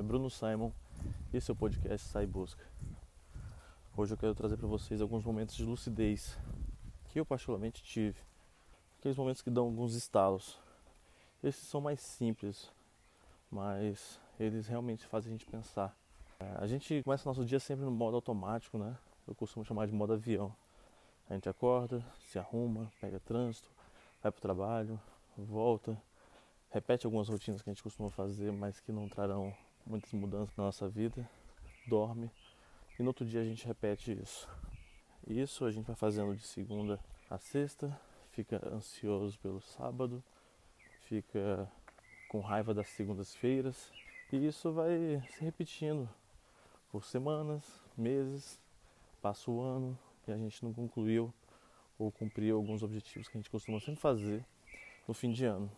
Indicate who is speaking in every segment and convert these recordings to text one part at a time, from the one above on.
Speaker 1: nome é Bruno Simon e esse é o podcast Sai Busca. Hoje eu quero trazer para vocês alguns momentos de lucidez que eu particularmente tive. Aqueles momentos que dão alguns estalos. Esses são mais simples, mas eles realmente fazem a gente pensar. É, a gente começa nosso dia sempre no modo automático, né? Eu costumo chamar de modo avião. A gente acorda, se arruma, pega trânsito, vai para o trabalho, volta, repete algumas rotinas que a gente costuma fazer, mas que não trarão muitas mudanças na nossa vida, dorme e no outro dia a gente repete isso. Isso a gente vai fazendo de segunda a sexta, fica ansioso pelo sábado, fica com raiva das segundas-feiras e isso vai se repetindo por semanas, meses, passa o ano e a gente não concluiu ou cumpriu alguns objetivos que a gente costuma sempre fazer no fim de ano.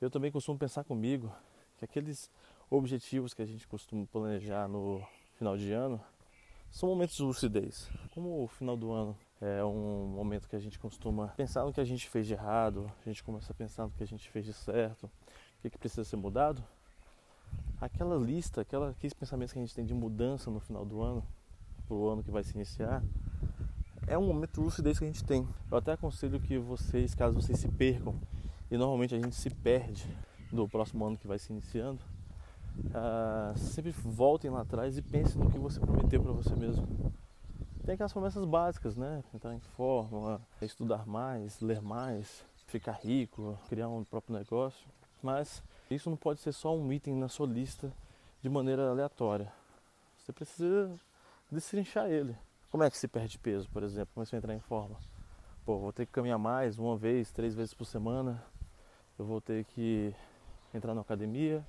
Speaker 1: Eu também costumo pensar comigo que aqueles objetivos que a gente costuma planejar no final de ano são momentos de lucidez. Como o final do ano é um momento que a gente costuma pensar no que a gente fez de errado, a gente começa a pensar no que a gente fez de certo, o que, que precisa ser mudado. Aquela lista, aquela, aqueles pensamentos que a gente tem de mudança no final do ano, para o ano que vai se iniciar, é um momento de lucidez que a gente tem. Eu até aconselho que vocês, caso vocês se percam e normalmente a gente se perde do próximo ano que vai se iniciando, uh, sempre voltem lá atrás e pensem no que você prometeu para você mesmo. Tem aquelas promessas básicas, né? Entrar em forma, estudar mais, ler mais, ficar rico, criar um próprio negócio. Mas isso não pode ser só um item na sua lista de maneira aleatória. Você precisa destrinchar ele. Como é que se perde peso, por exemplo? Como é que você entrar em forma? Pô, vou ter que caminhar mais, uma vez, três vezes por semana, eu vou ter que entrar na academia,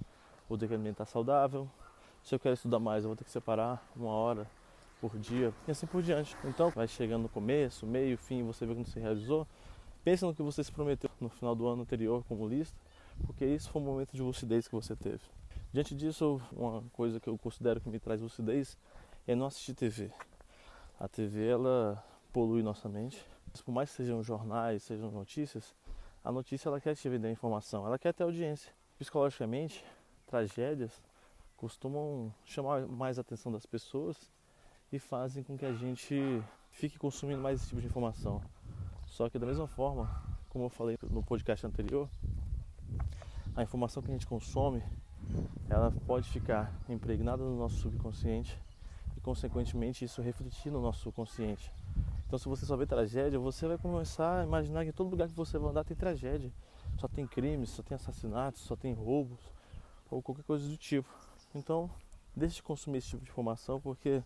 Speaker 1: vou ter que alimentar saudável. Se eu quero estudar mais, eu vou ter que separar uma hora por dia e assim por diante. Então, vai chegando no começo, meio, fim, você vê que não se realizou. Pense no que você se prometeu no final do ano anterior como lista, porque isso foi um momento de lucidez que você teve. Diante disso, uma coisa que eu considero que me traz lucidez é não assistir TV. A TV ela polui nossa mente. Por mais que sejam jornais, sejam notícias, a notícia ela quer te vender informação, ela quer ter audiência. Psicologicamente, tragédias costumam chamar mais a atenção das pessoas e fazem com que a gente fique consumindo mais esse tipo de informação. Só que da mesma forma, como eu falei no podcast anterior, a informação que a gente consome, ela pode ficar impregnada no nosso subconsciente e consequentemente isso refletir no nosso consciente. Então, se você só vê tragédia, você vai começar a imaginar que todo lugar que você vai andar tem tragédia. Só tem crimes, só tem assassinatos, só tem roubos ou qualquer coisa do tipo. Então, deixe de consumir esse tipo de informação porque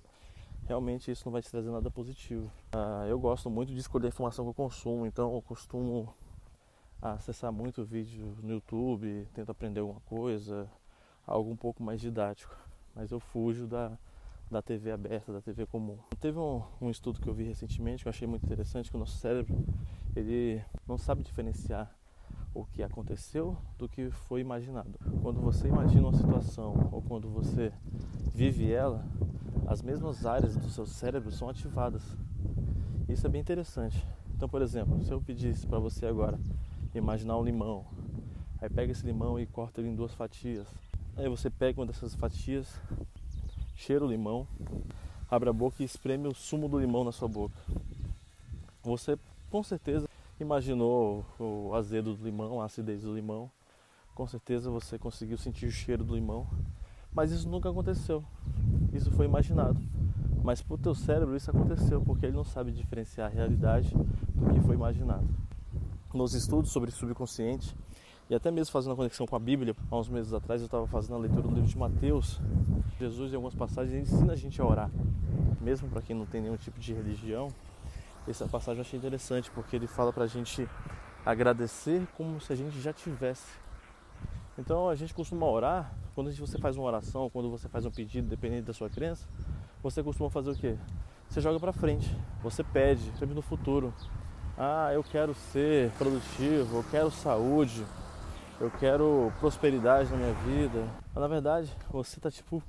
Speaker 1: realmente isso não vai te trazer nada positivo. Ah, eu gosto muito de escolher a informação que eu consumo, então eu costumo acessar muito vídeo no YouTube, tento aprender alguma coisa, algo um pouco mais didático. Mas eu fujo da, da TV aberta, da TV comum. Teve um, um, estudo que eu vi recentemente que eu achei muito interessante, que o nosso cérebro ele não sabe diferenciar o que aconteceu do que foi imaginado. Quando você imagina uma situação ou quando você vive ela, as mesmas áreas do seu cérebro são ativadas. Isso é bem interessante. Então, por exemplo, se eu pedisse para você agora imaginar um limão, aí pega esse limão e corta ele em duas fatias. Aí você pega uma dessas fatias cheira o limão, abre a boca e espreme o sumo do limão na sua boca. Você com certeza imaginou o azedo do limão, a acidez do limão. Com certeza você conseguiu sentir o cheiro do limão, mas isso nunca aconteceu. Isso foi imaginado. Mas para o teu cérebro isso aconteceu, porque ele não sabe diferenciar a realidade do que foi imaginado. Nos estudos sobre subconsciente, e até mesmo fazendo a conexão com a Bíblia, há uns meses atrás eu estava fazendo a leitura do livro de Mateus. Jesus, em algumas passagens, ensina a gente a orar, mesmo para quem não tem nenhum tipo de religião. Essa passagem eu achei interessante porque ele fala para a gente agradecer como se a gente já tivesse. Então a gente costuma orar, quando você faz uma oração, quando você faz um pedido, dependendo da sua crença, você costuma fazer o quê? Você joga para frente, você pede, sempre no futuro. Ah, eu quero ser produtivo, eu quero saúde, eu quero prosperidade na minha vida. Mas na verdade, você está tipo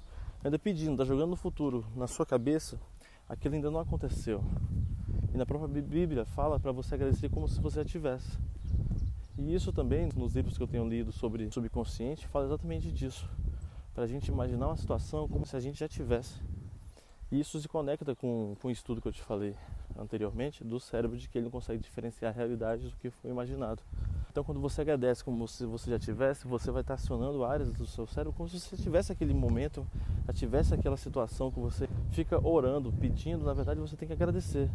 Speaker 1: ainda pedindo, está jogando no futuro, na sua cabeça, aquilo ainda não aconteceu. E na própria Bíblia fala para você agradecer como se você já tivesse. E isso também, nos livros que eu tenho lido sobre subconsciente, fala exatamente disso. para a gente imaginar uma situação como se a gente já tivesse. E isso se conecta com, com o estudo que eu te falei anteriormente do cérebro de que ele não consegue diferenciar a realidade do que foi imaginado. Então, quando você agradece como se você já tivesse, você vai estar acionando áreas do seu cérebro como se você tivesse aquele momento, já tivesse aquela situação que você fica orando, pedindo. Na verdade, você tem que agradecer.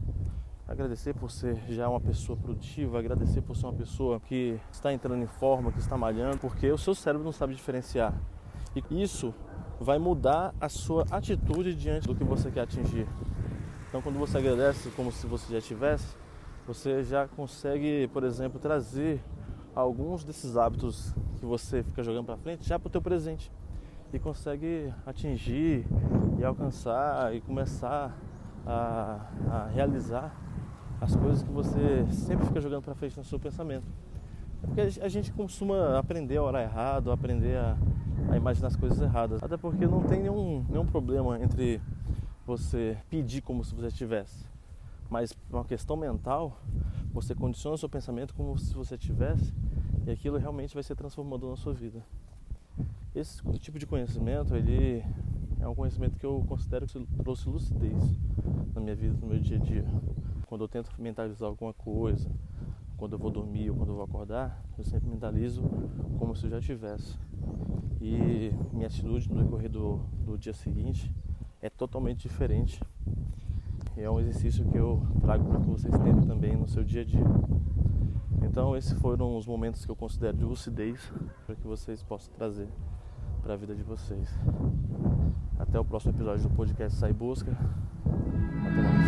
Speaker 1: Agradecer por ser já uma pessoa produtiva, agradecer por ser uma pessoa que está entrando em forma, que está malhando, porque o seu cérebro não sabe diferenciar. E isso vai mudar a sua atitude diante do que você quer atingir. Então, quando você agradece como se você já tivesse, você já consegue, por exemplo, trazer alguns desses hábitos que você fica jogando para frente já para o teu presente e consegue atingir e alcançar e começar a, a realizar as coisas que você sempre fica jogando para frente no seu pensamento. É porque a gente costuma aprender a orar errado, aprender a, a imaginar as coisas erradas. Até porque não tem nenhum, nenhum problema entre você pedir como se você tivesse. Mas uma questão mental, você condiciona o seu pensamento como se você tivesse e aquilo realmente vai ser transformador na sua vida. Esse tipo de conhecimento, ele é um conhecimento que eu considero que trouxe lucidez na minha vida, no meu dia a dia. Quando eu tento mentalizar alguma coisa, quando eu vou dormir ou quando eu vou acordar, eu sempre mentalizo como se eu já tivesse. E minha atitude no decorrer do, do dia seguinte é totalmente diferente. E é um exercício que eu trago para que vocês tenham também no seu dia a dia. Então, esses foram os momentos que eu considero de lucidez para que vocês possam trazer para a vida de vocês. Até o próximo episódio do podcast Sai Busca. Até mais.